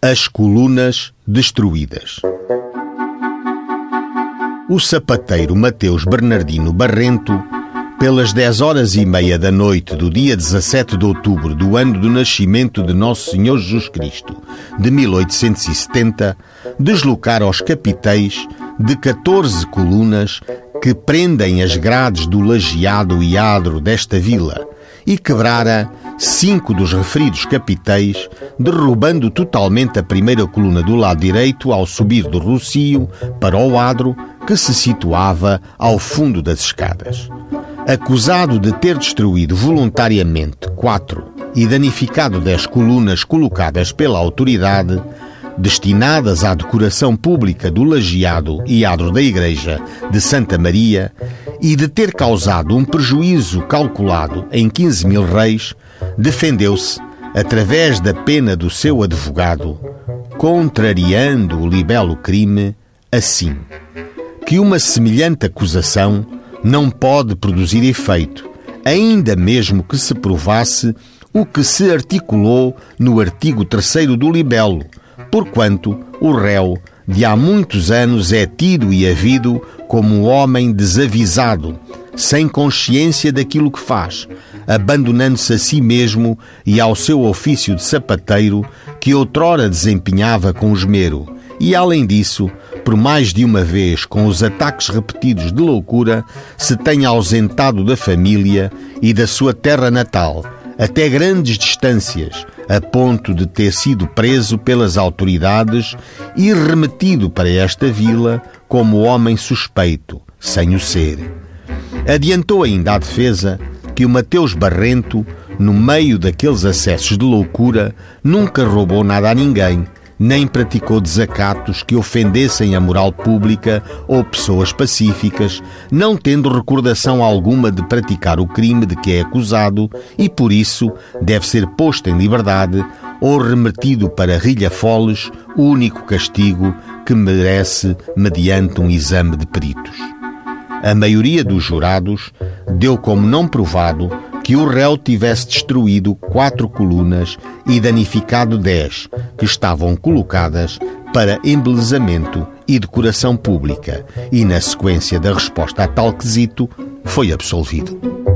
As colunas destruídas. O sapateiro Mateus Bernardino Barrento, pelas 10 horas e meia da noite do dia 17 de outubro do ano do nascimento de Nosso Senhor Jesus Cristo, de 1870, deslocara aos capitéis de 14 colunas que prendem as grades do lajeado e adro desta vila e quebrara cinco dos referidos capitéis, derrubando totalmente a primeira coluna do lado direito ao subir do Rocio para o adro que se situava ao fundo das escadas. Acusado de ter destruído voluntariamente quatro e danificado dez colunas colocadas pela autoridade, destinadas à decoração pública do lajeado e adro da Igreja de Santa Maria, e de ter causado um prejuízo calculado em 15 mil reis, defendeu-se, através da pena do seu advogado, contrariando o libelo crime, assim: que uma semelhante acusação não pode produzir efeito, ainda mesmo que se provasse o que se articulou no artigo 3 do libelo, porquanto o réu de há muitos anos é tido e havido como homem desavisado, sem consciência daquilo que faz, abandonando-se a si mesmo e ao seu ofício de sapateiro que outrora desempenhava com esmero, e além disso, por mais de uma vez, com os ataques repetidos de loucura, se tenha ausentado da família e da sua terra natal, até grandes distâncias, a ponto de ter sido preso pelas autoridades e remetido para esta vila como homem suspeito, sem o ser. Adiantou ainda à defesa que o Mateus Barrento, no meio daqueles acessos de loucura, nunca roubou nada a ninguém, nem praticou desacatos que ofendessem a moral pública ou pessoas pacíficas, não tendo recordação alguma de praticar o crime de que é acusado e, por isso, deve ser posto em liberdade ou remetido para Rilhafoles, o único castigo que merece mediante um exame de peritos. A maioria dos jurados deu como não provado que o réu tivesse destruído quatro colunas e danificado dez, que estavam colocadas para embelezamento e decoração pública, e na sequência da resposta a tal quesito, foi absolvido.